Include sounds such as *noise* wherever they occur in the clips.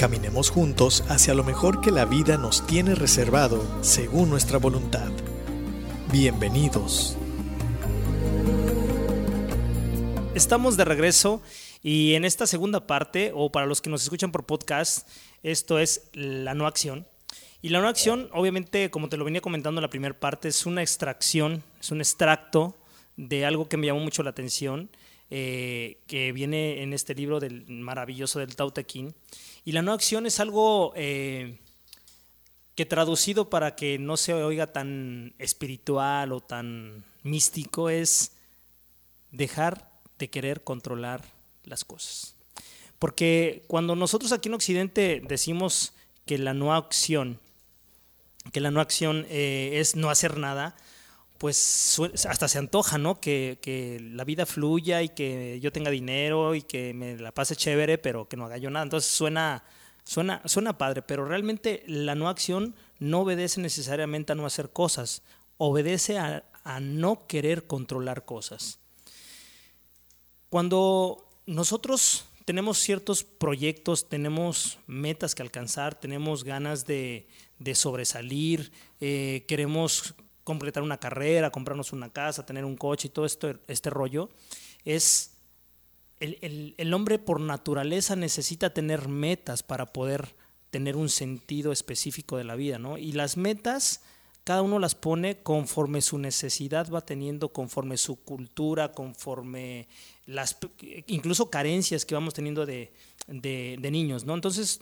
Caminemos juntos hacia lo mejor que la vida nos tiene reservado según nuestra voluntad. Bienvenidos. Estamos de regreso y en esta segunda parte, o para los que nos escuchan por podcast, esto es la no acción. Y la no acción, obviamente, como te lo venía comentando en la primera parte, es una extracción, es un extracto de algo que me llamó mucho la atención, eh, que viene en este libro del maravilloso del Tao Te Ching. Y la no acción es algo eh, que traducido para que no se oiga tan espiritual o tan místico es dejar de querer controlar las cosas. Porque cuando nosotros aquí en Occidente decimos que la no acción que la no acción eh, es no hacer nada, pues hasta se antoja, ¿no? Que, que, la vida fluya y que yo tenga dinero y que me la pase chévere, pero que no haga yo nada. Entonces suena, suena, suena padre, pero realmente la no acción no obedece necesariamente a no hacer cosas, obedece a, a no querer controlar cosas. Cuando nosotros tenemos ciertos proyectos, tenemos metas que alcanzar, tenemos ganas de, de sobresalir, eh, queremos completar una carrera, comprarnos una casa, tener un coche y todo esto, este rollo, es el, el, el, hombre por naturaleza necesita tener metas para poder tener un sentido específico de la vida, ¿no? Y las metas, cada uno las pone conforme su necesidad va teniendo, conforme su cultura, conforme las incluso carencias que vamos teniendo de, de, de niños, ¿no? Entonces,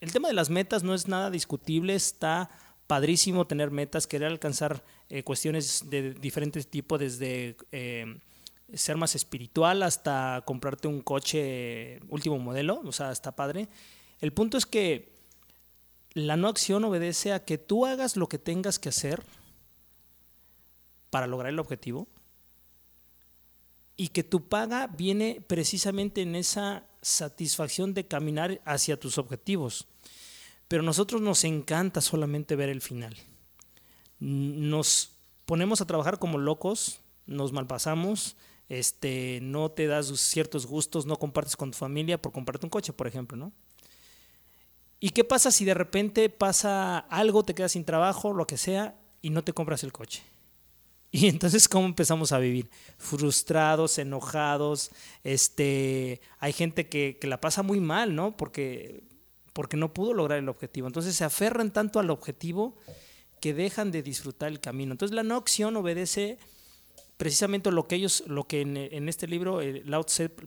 el tema de las metas no es nada discutible, está padrísimo tener metas, querer alcanzar eh, cuestiones de diferentes tipos, desde eh, ser más espiritual hasta comprarte un coche último modelo, o sea, está padre. El punto es que la no acción obedece a que tú hagas lo que tengas que hacer para lograr el objetivo y que tu paga viene precisamente en esa satisfacción de caminar hacia tus objetivos. Pero a nosotros nos encanta solamente ver el final. Nos ponemos a trabajar como locos, nos malpasamos, este, no te das ciertos gustos, no compartes con tu familia por comprarte un coche, por ejemplo, ¿no? ¿Y qué pasa si de repente pasa algo, te quedas sin trabajo, lo que sea, y no te compras el coche? *laughs* Y entonces, ¿cómo empezamos a vivir? Frustrados, enojados, este, hay gente que, que, la pasa muy mal, ¿no? Porque, porque no pudo lograr el objetivo. Entonces se aferran tanto al objetivo que dejan de disfrutar el camino. Entonces la no acción obedece precisamente lo que ellos, lo que en, este libro eh,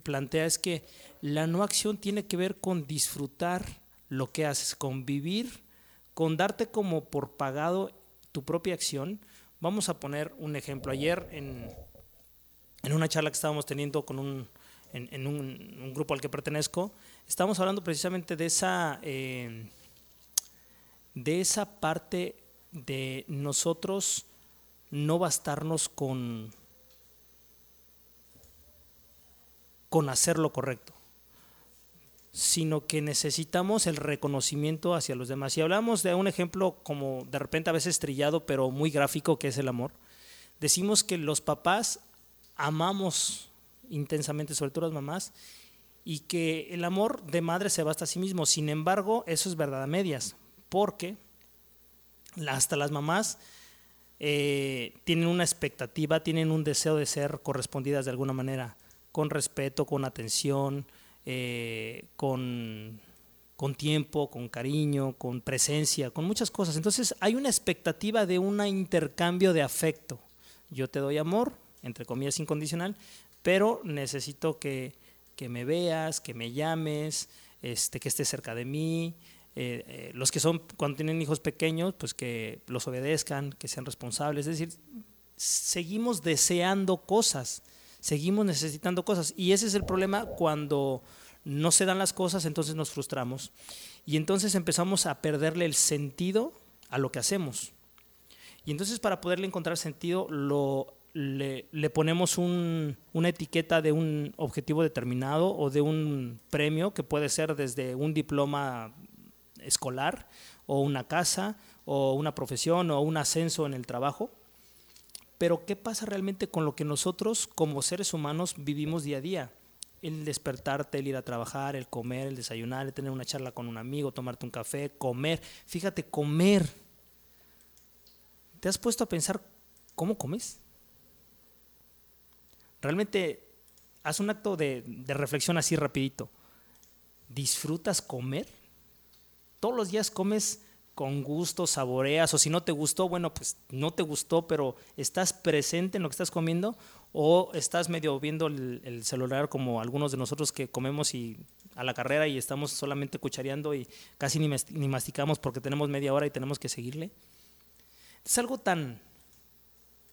plantea es que la no acción tiene que ver con disfrutar lo que haces, con vivir, con darte como por pagado tu propia acción, Vamos a poner un ejemplo. Ayer en, en una charla que estábamos teniendo con un, en, un, grupo al que pertenezco, estábamos hablando precisamente de esa, eh, de esa parte de nosotros no bastarnos con, con hacer lo correcto sino que necesitamos el reconocimiento hacia los demás. Si hablamos de un ejemplo como de repente a veces trillado, pero muy gráfico, que es el amor, decimos que los papás amamos intensamente, sobre todo las mamás, y que el amor de madre se basta a sí mismo. Sin embargo, eso es verdad a medias, porque hasta las mamás eh, tienen una expectativa, tienen un deseo de ser correspondidas de alguna manera, con respeto, con atención, eh, con, con tiempo, con cariño, con presencia, con muchas cosas. Entonces hay una expectativa de un intercambio de afecto. Yo te doy amor, entre comillas incondicional, pero necesito que, que me veas, que me llames, este, que estés cerca de mí. Eh, eh, los que son, cuando tienen hijos pequeños, pues que los obedezcan, que sean responsables. Es decir, seguimos deseando cosas seguimos necesitando cosas. Y ese es el problema cuando no se dan las cosas, entonces nos frustramos. Y entonces empezamos a perderle el sentido a lo que hacemos. Y entonces para poderle encontrar sentido, lo, le, ponemos una etiqueta de un objetivo determinado o de un premio que puede ser desde un diploma escolar o una casa o una profesión o un ascenso en el trabajo. Pero ¿qué pasa realmente con lo que nosotros como seres humanos vivimos día a día? El despertarte, el ir a trabajar, el comer, el desayunar, el tener una charla con un amigo, tomarte un café, comer. Fíjate, comer. ¿Te has puesto a pensar cómo comes? Realmente haz un acto de, reflexión así rapidito. ¿Disfrutas comer? Todos los días comes con gusto, saboreas, o si no te gustó, bueno, pues no te gustó, pero estás presente en lo que estás comiendo, o estás medio viendo el, celular como algunos de nosotros que comemos y a la carrera y estamos solamente cuchareando y casi ni, ni masticamos porque tenemos media hora y tenemos que seguirle. Es algo tan,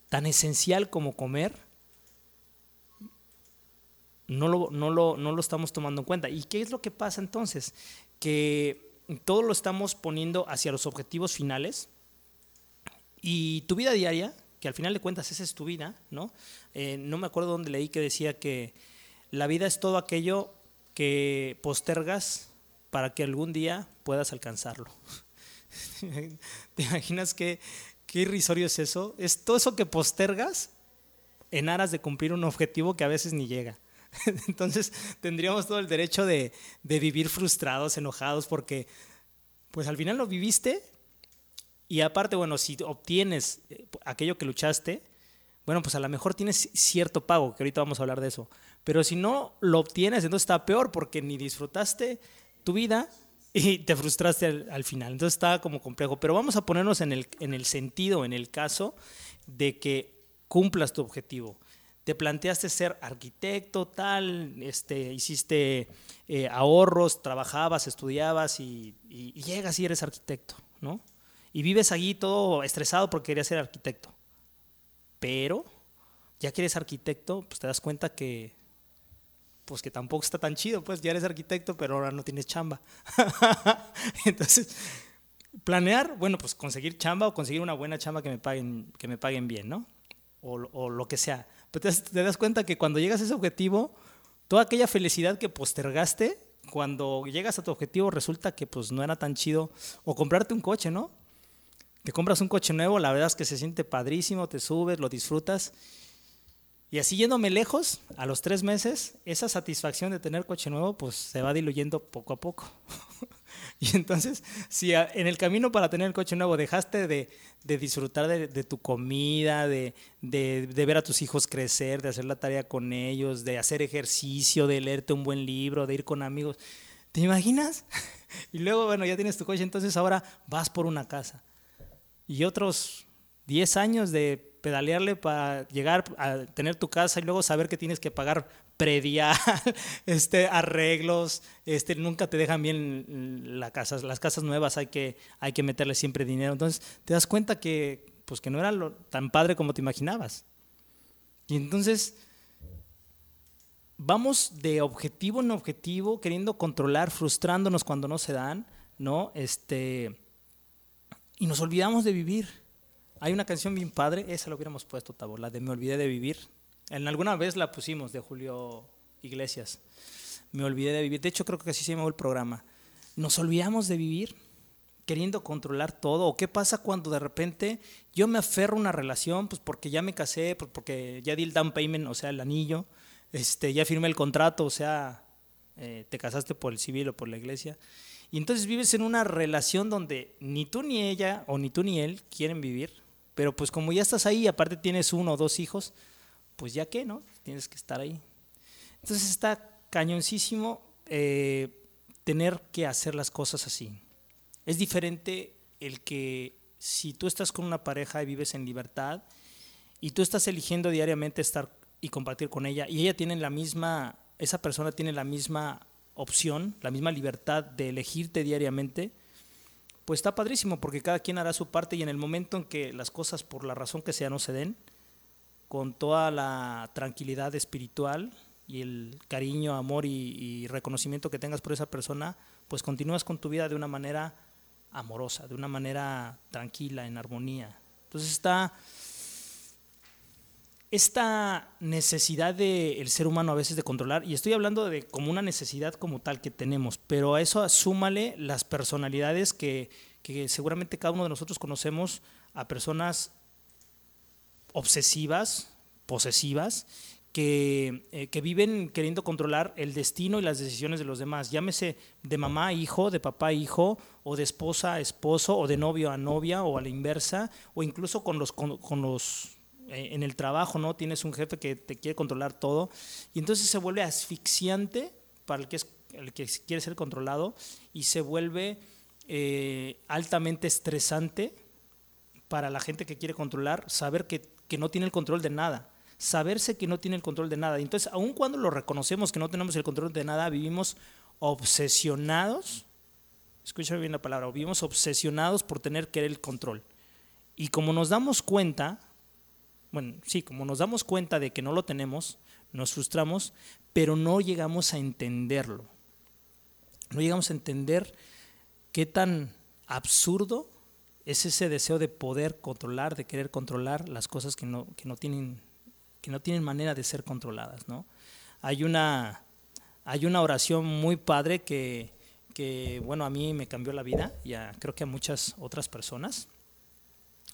tan esencial como comer, no lo, no, lo, no lo estamos tomando en cuenta. ¿Y qué es lo que pasa entonces? Que todo lo estamos poniendo hacia los objetivos finales y tu vida diaria, que al final de cuentas esa es tu vida, ¿no? Eh, no me acuerdo dónde leí que decía que la vida es todo aquello que postergas para que algún día puedas alcanzarlo. *laughs* ¿Te imaginas qué, qué irrisorio es eso? Es todo eso que postergas en aras de cumplir un objetivo que a veces ni llega. *laughs* Entonces tendríamos todo el derecho de, vivir frustrados, enojados, porque pues al final lo viviste y aparte, bueno, si obtienes eh, aquello que luchaste, bueno, pues a lo mejor tienes cierto pago, que ahorita vamos a hablar de eso. Pero si no lo obtienes, entonces está peor porque ni disfrutaste tu vida y *laughs* te frustraste al, final. Entonces está como complejo. Pero vamos a ponernos en el, en el sentido, en el caso de que cumplas tu objetivo te planteaste ser arquitecto, tal, este, hiciste eh, ahorros, trabajabas, estudiabas y, llegas y eres arquitecto, ¿no? Y vives allí todo estresado porque querías ser arquitecto. Pero, ya que eres arquitecto, pues te das cuenta que, pues que tampoco está tan chido, pues ya eres arquitecto, pero ahora no tienes chamba. *laughs* Entonces, planear, bueno, pues conseguir chamba o conseguir una buena chamba que me paguen, que me paguen bien, ¿no? O lo que sea. Pero te, das cuenta que cuando llegas a ese objetivo, toda aquella felicidad que postergaste, cuando llegas a tu objetivo resulta que pues no era tan chido. O comprarte un coche, ¿no? Te compras un coche nuevo, la verdad es que se siente padrísimo, te subes, lo disfrutas. Y así yéndome lejos, a los tres meses, esa satisfacción de tener coche nuevo, pues se va diluyendo poco a poco. *laughs* *laughs* Y entonces, si en el camino para tener el coche nuevo dejaste de, disfrutar de, tu comida, de, ver a tus hijos crecer, de hacer la tarea con ellos, de hacer ejercicio, de leerte un buen libro, de ir con amigos, ¿te imaginas? *laughs* Y luego, bueno, ya tienes tu coche, entonces ahora vas por una casa. Y otros 10 años de pedalearle para llegar a tener tu casa y luego saber que tienes que pagar predial, *laughs* este, arreglos, este, nunca te dejan bien la casa, las casas nuevas hay que, hay que meterle siempre dinero. Entonces te das cuenta que, pues, que no era lo, tan padre como te imaginabas. Y entonces vamos de objetivo en objetivo, queriendo controlar, frustrándonos cuando no se dan, ¿no? Este, y nos olvidamos de vivir. Hay una canción bien padre, esa lo hubiéramos puesto, Tabo, la de Me olvidé de vivir. En alguna vez la pusimos de Julio Iglesias. Me olvidé de vivir. De hecho, creo que así se llamó el programa. Nos olvidamos de vivir queriendo controlar todo. ¿O qué pasa cuando de repente yo me aferro a una relación, pues porque ya me casé, pues porque ya di el down payment, o sea, el anillo, este, ya firmé el contrato, o sea, eh, te casaste por el civil o por la iglesia. Y entonces vives en una relación donde ni tú ni ella, o ni tú ni él, quieren vivir pero pues como ya estás ahí, aparte tienes uno o dos hijos, pues ya qué, ¿no? Tienes que estar ahí. Entonces está cañoncísimo eh, tener que hacer las cosas así. Es diferente el que si tú estás con una pareja y vives en libertad y tú estás eligiendo diariamente estar y compartir con ella y ella tiene la misma, esa persona tiene la misma opción, la misma libertad de elegirte diariamente, pues está padrísimo porque cada quien hará su parte y en el momento en que las cosas por la razón que sea no se den, con toda la tranquilidad espiritual, y el cariño, amor y, reconocimiento que tengas por esa persona, pues continúas con tu vida de una manera amorosa, de una manera tranquila, en armonía. Entonces está esta necesidad del ser humano a veces de controlar, y estoy hablando de como una necesidad como tal que tenemos, pero a eso súmale las personalidades que, que seguramente cada uno de nosotros conocemos a personas obsesivas, posesivas, que, eh, que, viven queriendo controlar el destino y las decisiones de los demás. Llámese de mamá a hijo, de papá a hijo, o de esposa a esposo, o de novio a novia, o a la inversa, o incluso con los, con, los en el trabajo, ¿no? Tienes un jefe que te quiere controlar todo, y entonces se vuelve asfixiante para el que, es, el que quiere ser controlado, y se vuelve eh, altamente estresante para la gente que quiere controlar, saber que, que no tiene el control de nada saberse que no tiene el control de nada. Entonces, aun cuando lo reconocemos que no tenemos el control de nada, vivimos obsesionados, escúchame bien la palabra, vivimos obsesionados por tener que el control. Y como nos damos cuenta, bueno, sí, como nos damos cuenta de que no lo tenemos, nos frustramos, pero no llegamos a entenderlo. No llegamos a entender qué tan absurdo es ese deseo de poder controlar, de querer controlar las cosas que no, que no tienen que no tienen manera de ser controladas. ¿no? Hay, una, hay una oración muy padre que, que, bueno, a mí me cambió la vida y creo que a muchas otras personas.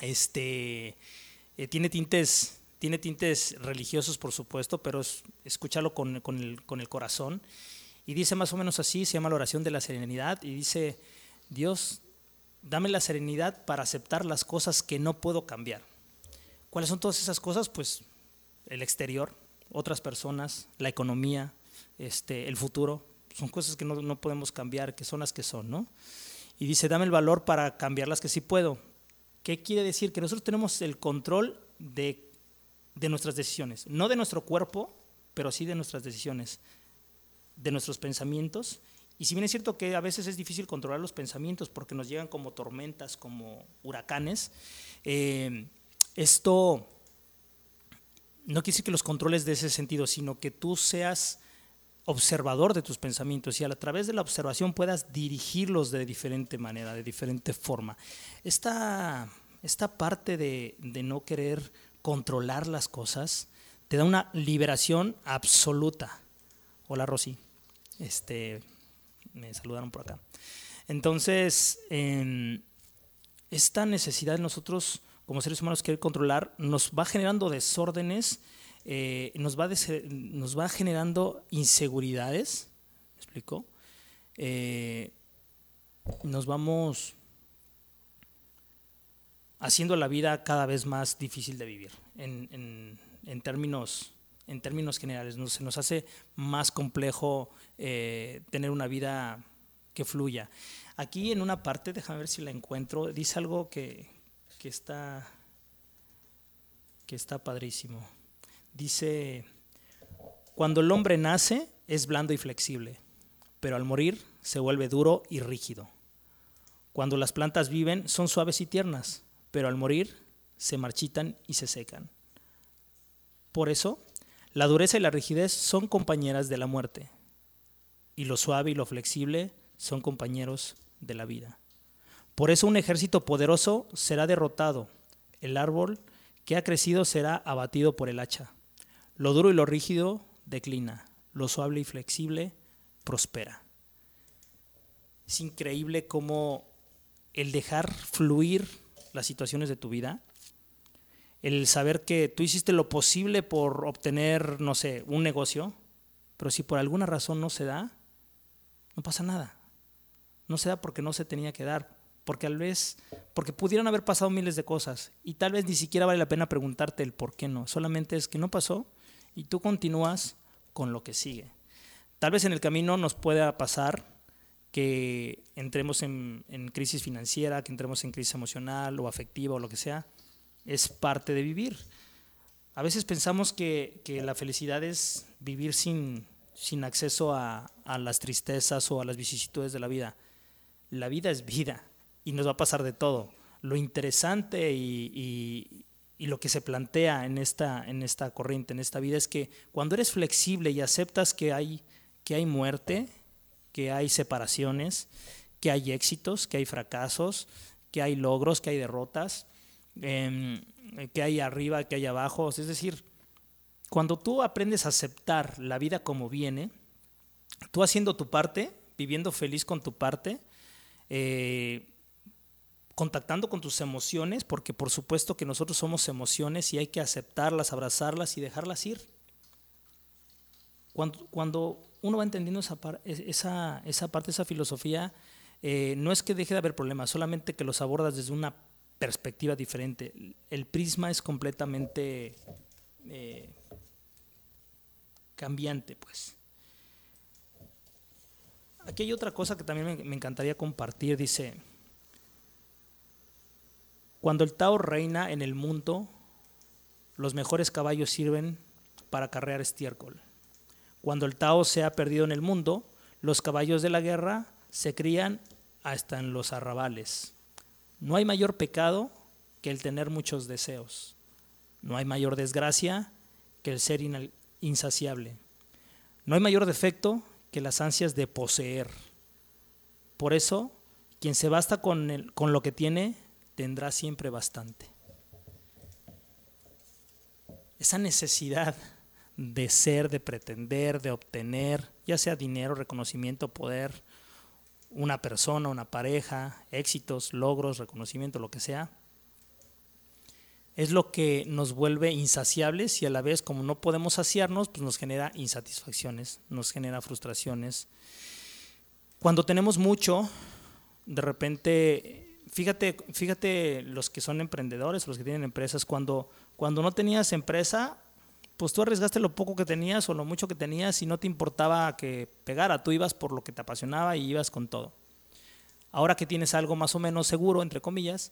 Este, eh, tiene, tintes, tiene tintes religiosos, por supuesto, pero es, escúchalo con, el, con el corazón. Y dice más o menos así, se llama la oración de la serenidad, y dice, Dios, dame la serenidad para aceptar las cosas que no puedo cambiar. ¿Cuáles son todas esas cosas? Pues el exterior, otras personas, la economía, este, el futuro. Son cosas que no, podemos cambiar, que son las que son, ¿no? Y dice, dame el valor para cambiar las que sí puedo. ¿Qué quiere decir? Que nosotros tenemos el control de, de nuestras decisiones, no de nuestro cuerpo, pero sí de nuestras decisiones, de nuestros pensamientos. Y si bien es cierto que a veces es difícil controlar los pensamientos porque nos llegan como tormentas, como huracanes, eh, esto no quiere decir que los controles de ese sentido, sino que tú seas observador de tus pensamientos y a través de la observación puedas dirigirlos de diferente manera, de diferente forma. Esta, esta parte de, no querer controlar las cosas te da una liberación absoluta. Hola Rosy, este, me saludaron por acá. Entonces, esta necesidad de nosotros como seres humanos querer controlar, nos va generando desórdenes, eh, nos, va nos generando inseguridades, ¿me explico? Eh, nos vamos haciendo la vida cada vez más difícil de vivir en, términos en términos generales, se nos hace más complejo eh, tener una vida que fluya. Aquí en una parte, déjame ver si la encuentro, dice algo que, que está, que está padrísimo. Dice, cuando el hombre nace es blando y flexible, pero al morir se vuelve duro y rígido. Cuando las plantas viven son suaves y tiernas, pero al morir se marchitan y se secan. Por eso, la dureza y la rigidez son compañeras de la muerte, y lo suave y lo flexible son compañeros de la vida. Por eso un ejército poderoso será derrotado, el árbol que ha crecido será abatido por el hacha. Lo duro y lo rígido declina, lo suave y flexible prospera. Es increíble cómo el dejar fluir las situaciones de tu vida, el saber que tú hiciste lo posible por obtener, no sé, un negocio, pero si por alguna razón no se da, no pasa nada. No se da porque no se tenía que dar porque tal vez, porque pudieran haber pasado miles de cosas y tal vez ni siquiera vale la pena preguntarte el por qué no, solamente es que no pasó y tú continúas con lo que sigue. Tal vez en el camino nos pueda pasar que entremos en, crisis financiera, que entremos en crisis emocional o afectiva o lo que sea, es parte de vivir. A veces pensamos que, la felicidad es vivir sin, sin acceso a, a las tristezas o a las vicisitudes de la vida. La vida es vida y nos va a pasar de todo. Lo interesante y lo que se plantea en esta, en esta corriente, en esta vida, es que cuando eres flexible y aceptas que hay, que hay muerte, que hay separaciones, que hay éxitos, que hay fracasos, que hay logros, que hay derrotas, em, que hay arriba, que hay abajo. Es decir, cuando tú aprendes a aceptar la vida como viene, tú haciendo tu parte, viviendo feliz con tu parte, eh, contactando con tus emociones, porque por supuesto que nosotros somos emociones y hay que aceptarlas, abrazarlas y dejarlas ir. Cuando, cuando uno va entendiendo esa, esa, esa parte, esa filosofía, eh, no es que deje de haber problemas, solamente que los abordas desde una perspectiva diferente. El prisma es completamente eh, cambiante, pues. Aquí hay otra cosa que también me, me encantaría compartir. Dice, cuando el Tao reina en el mundo, los mejores caballos sirven para carrear estiércol. Cuando el Tao se ha perdido en el mundo, los caballos de la guerra se crían hasta en los arrabales. No hay mayor pecado que el tener muchos deseos. No hay mayor desgracia que el ser insaciable. No hay mayor defecto que las ansias de poseer. Por eso, quien se basta con, con lo que tiene tendrá siempre bastante. Esa necesidad de ser, de pretender, de obtener, ya sea dinero, reconocimiento, poder, una persona, una pareja, éxitos, logros, reconocimiento, lo que sea, es lo que nos vuelve insaciables y a la vez como no podemos saciarnos, pues nos genera insatisfacciones, nos genera frustraciones. Cuando tenemos mucho, de repente fíjate, fíjate los que son emprendedores, los que tienen empresas, cuando, cuando no tenías empresa, pues tú arriesgaste lo poco que tenías o lo mucho que tenías y no te importaba que pegara, tú ibas por lo que te apasionaba y ibas con todo. Ahora que tienes algo más o menos seguro, entre comillas,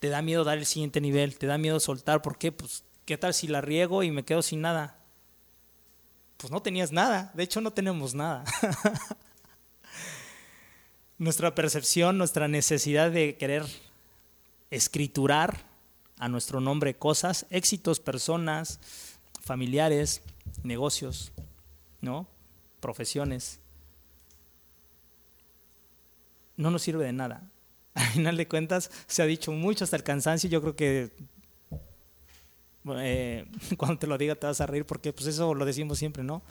te da miedo dar el siguiente nivel, te da miedo soltar, ¿por qué? Pues, ¿qué tal si la riego y me quedo sin nada? Pues no tenías nada, de hecho no tenemos nada. *laughs* nuestra percepción, nuestra necesidad de querer escriturar a nuestro nombre cosas, éxitos, personas, familiares, negocios, ¿no? Profesiones. No nos sirve de nada. *laughs* Al final de cuentas, se ha dicho mucho hasta el cansancio. Yo creo que eh, *laughs* cuando te lo diga te vas a reír porque pues eso lo decimos siempre, ¿no?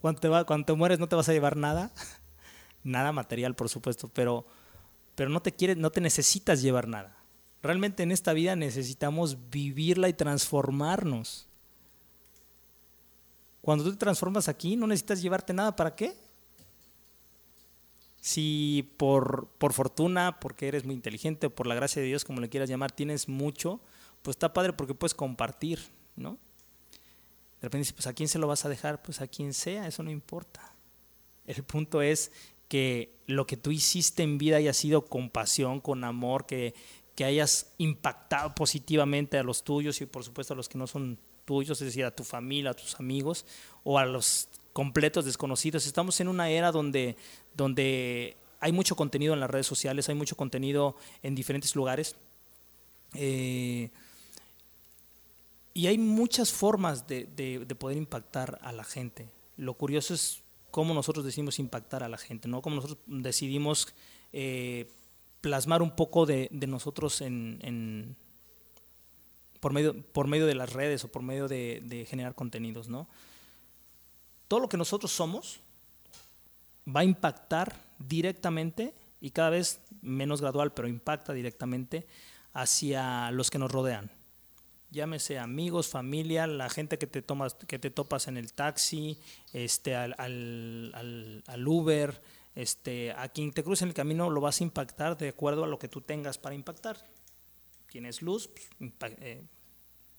Cuando te, va, cuando te mueres no te vas a llevar nada *laughs* nada material, por supuesto, pero, pero no te quieres, no te necesitas llevar nada. Realmente en esta vida necesitamos vivirla y transformarnos. Cuando tú te transformas aquí, no necesitas llevarte nada. ¿Para qué? Si por, por fortuna, porque eres muy inteligente, o por la gracia de Dios, como le quieras llamar, tienes mucho, pues está padre porque puedes compartir, ¿no? De repente pues a quién se lo vas a dejar, pues a quien sea, eso no importa. El punto es que lo que tú hiciste en vida haya sido con pasión, con amor, que, que hayas impactado positivamente a los tuyos y por supuesto a los que no son tuyos, es decir, a tu familia, a tus amigos o a los completos desconocidos. Estamos en una era donde, donde hay mucho contenido en las redes sociales, hay mucho contenido en diferentes lugares. Eh, y hay muchas formas de, de, poder impactar a la gente. Lo curioso es cómo nosotros decidimos impactar a la gente, ¿no? Cómo nosotros decidimos eh, plasmar un poco de, nosotros en, por, medio, de las redes o por medio de, generar contenidos, ¿no? Todo lo que nosotros somos va a impactar directamente y cada vez menos gradual, pero impacta directamente hacia los que nos rodean llámese amigos, familia, la gente que te tomas, que te topas en el taxi, este, al, al, al, Uber, este, a quien te cruce en el camino lo vas a impactar de acuerdo a lo que tú tengas para impactar. Tienes luz, pues, eh,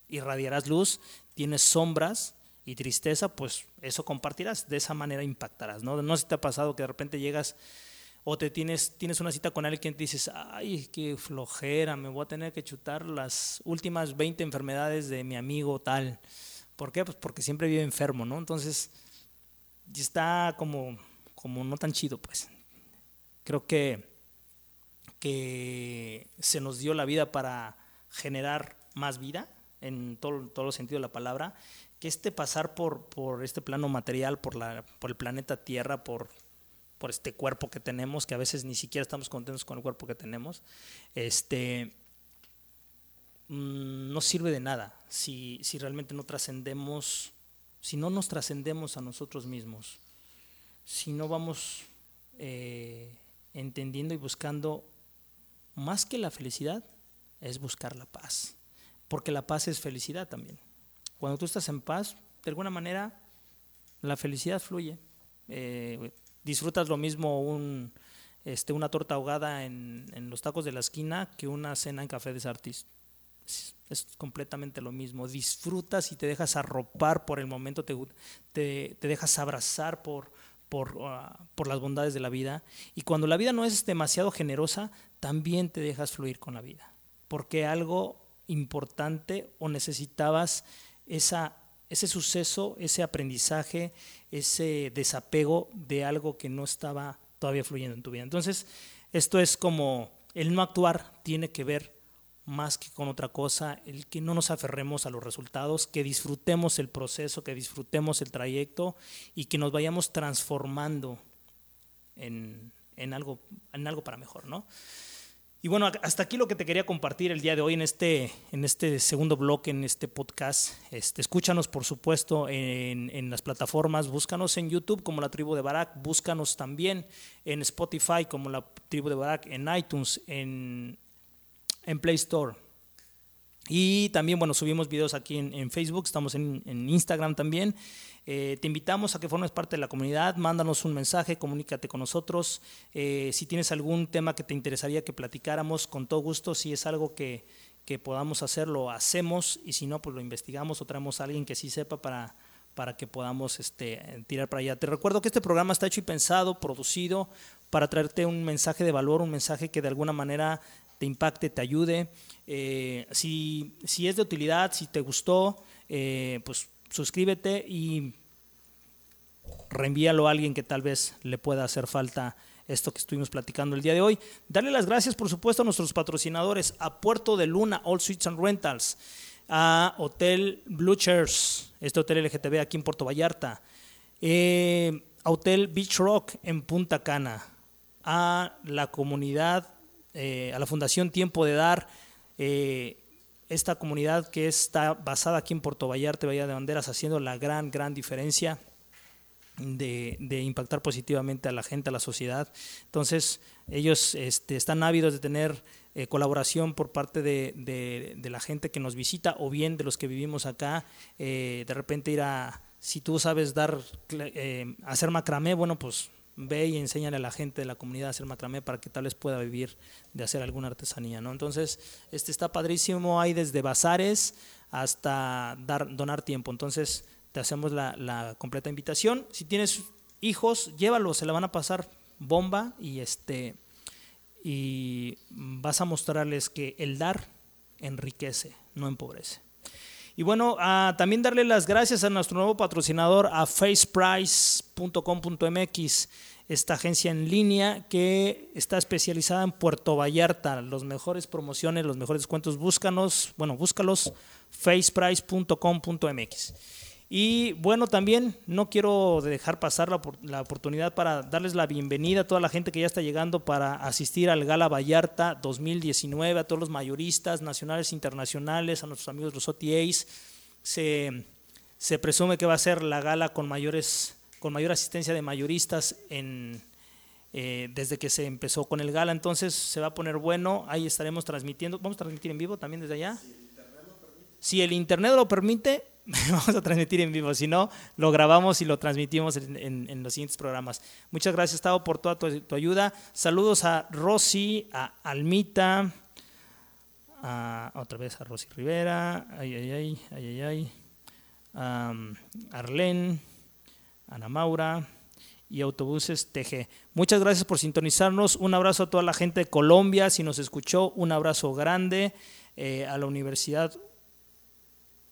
irradiarás luz, tienes sombras y tristeza, pues eso compartirás, de esa manera impactarás. No, no sé si te ha pasado que de repente llegas o te tienes, tienes una cita con alguien que dices, ay, qué flojera, me voy a tener que chutar las últimas 20 enfermedades de mi amigo tal. ¿Por qué? Pues porque siempre vive enfermo, ¿no? Entonces, está como, como no tan chido, pues. Creo que, que se nos dio la vida para generar más vida, en todo, todo el sentido de la palabra, que este pasar por, por este plano material, por, la, por el planeta Tierra, por, por este cuerpo que tenemos, que a veces ni siquiera estamos contentos con el cuerpo que tenemos, este, mm, no sirve de nada si, si realmente no trascendemos, si no nos trascendemos a nosotros mismos, si no vamos eh, entendiendo y buscando más que la felicidad, es buscar la paz, porque la paz es felicidad también. Cuando tú estás en paz, de alguna manera, la felicidad fluye. Eh, disfrutas lo mismo un, este, una torta ahogada en, los tacos de la esquina que una cena en Café de Sartis. Es, completamente lo mismo. Disfrutas y te dejas arropar por el momento, te, te, dejas abrazar por, por, ah, por, las bondades de la vida. Y cuando la vida no es demasiado generosa, también te dejas fluir con la vida. Porque algo importante o necesitabas esa, ese suceso, ese aprendizaje, ese desapego de algo que no estaba todavía fluyendo en tu vida. Entonces, esto es como el no actuar tiene que ver más que con otra cosa, el que no nos aferremos a los resultados, que disfrutemos el proceso, que disfrutemos el trayecto y que nos vayamos transformando en, en algo, en algo para mejor, ¿no? Y bueno, hasta aquí lo que te quería compartir el día de hoy en este, en este segundo bloque, en este podcast. Este, escúchanos, por supuesto, en, en, las plataformas. Búscanos en YouTube como la tribu de Barak. Búscanos también en Spotify como la tribu de Barak, en iTunes, en, en Play Store. Y también, bueno, subimos videos aquí en, en Facebook, estamos en, en Instagram también. Eh, te invitamos a que formes parte de la comunidad, mándanos un mensaje, comunícate con nosotros. Eh, si tienes algún tema que te interesaría que platicáramos, con todo gusto, si es algo que, que podamos hacer, lo hacemos y si no, pues lo investigamos o traemos a alguien que sí sepa para, para que podamos este, tirar para allá. Te recuerdo que este programa está hecho y pensado, producido para traerte un mensaje de valor, un mensaje que de alguna manera te impacte, te ayude. Eh, si, si, es de utilidad, si te gustó, pues suscríbete y reenvíalo a alguien que tal vez le pueda hacer falta esto que estuvimos platicando el día de hoy. Darle las gracias, por supuesto, a nuestros patrocinadores, a Puerto de Luna, All Suites and Rentals, a Hotel Blue Chairs, este hotel LGTB aquí en Puerto Vallarta, eh, a Hotel Beach Rock en Punta Cana, a la comunidad, eh, a la Fundación Tiempo de Dar, eh, esta comunidad que está basada aquí en Puerto Vallarta, Bahía de Banderas, haciendo la gran, gran diferencia de, impactar positivamente a la gente, a la sociedad. Entonces, ellos este, están ávidos de tener eh, colaboración por parte de, la gente que nos visita o bien de los que vivimos acá. Eh, de repente ir a, si tú sabes dar, eh, hacer macramé, bueno, pues ve y enséñale a la gente de la comunidad a hacer macramé para que tal vez pueda vivir de hacer alguna artesanía, ¿no? Entonces, este está padrísimo, hay desde bazares hasta dar, donar tiempo. Entonces, te hacemos la, completa invitación. Si tienes hijos, llévalos, se la van a pasar bomba y este y vas a mostrarles que el dar enriquece, no empobrece. Y bueno, también darle las gracias a nuestro nuevo patrocinador, a faceprice.com.mx, esta agencia en línea que está especializada en Puerto Vallarta. Los mejores promociones, los mejores descuentos, búscanos, bueno, búscalos, faceprice.com.mx. Y bueno, también no quiero dejar pasar la, la, oportunidad para darles la bienvenida a toda la gente que ya está llegando para asistir al Gala Vallarta 2019, a todos los mayoristas nacionales e internacionales, a nuestros amigos los OTAs. Se, se presume que va a ser la gala con, mayores, con mayor asistencia de mayoristas en, eh, desde que se empezó con el gala, entonces se va a poner bueno, ahí estaremos transmitiendo, vamos a transmitir en vivo también desde allá. Si el internet lo permite, *laughs* vamos a transmitir en vivo, si no, lo grabamos y lo transmitimos en, los siguientes programas. Muchas gracias, Tavo, por toda tu, ayuda. Saludos a Rosy, a Almita, a, otra vez a Rosy Rivera, ay, ay, ay, ay, ay, ay, a Arlen, Ana Maura y Autobuses TG. Muchas gracias por sintonizarnos. Un abrazo a toda la gente de Colombia, si nos escuchó, un abrazo grande eh, a la Universidad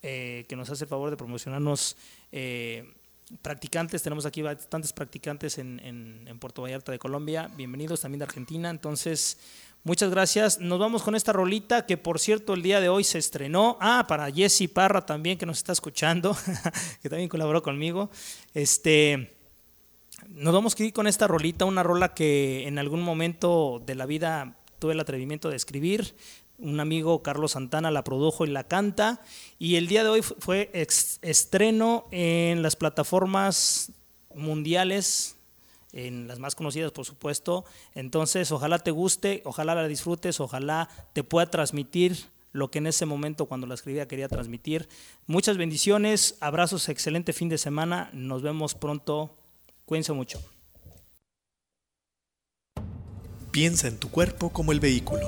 eh, que nos hace el favor de promocionarnos eh, practicantes. Tenemos aquí bastantes practicantes en, en, Puerto Vallarta de Colombia. Bienvenidos también de Argentina. Entonces, Muchas gracias. Nos vamos con esta rolita que por cierto el día de hoy se estrenó. Ah, para Jesse Parra también que nos está escuchando, *laughs* que también colaboró conmigo. Este, nos vamos a ir con esta rolita, una rola que en algún momento de la vida tuve el atrevimiento de escribir. Un amigo, Carlos Santana, la produjo y la canta. Y el día de hoy fue estreno en las plataformas mundiales en las más conocidas, por supuesto. Entonces, ojalá te guste, ojalá la disfrutes, ojalá te pueda transmitir lo que en ese momento cuando la escribía quería transmitir. Muchas bendiciones, abrazos, excelente fin de semana, nos vemos pronto, cuídense mucho. Piensa en tu cuerpo como el vehículo,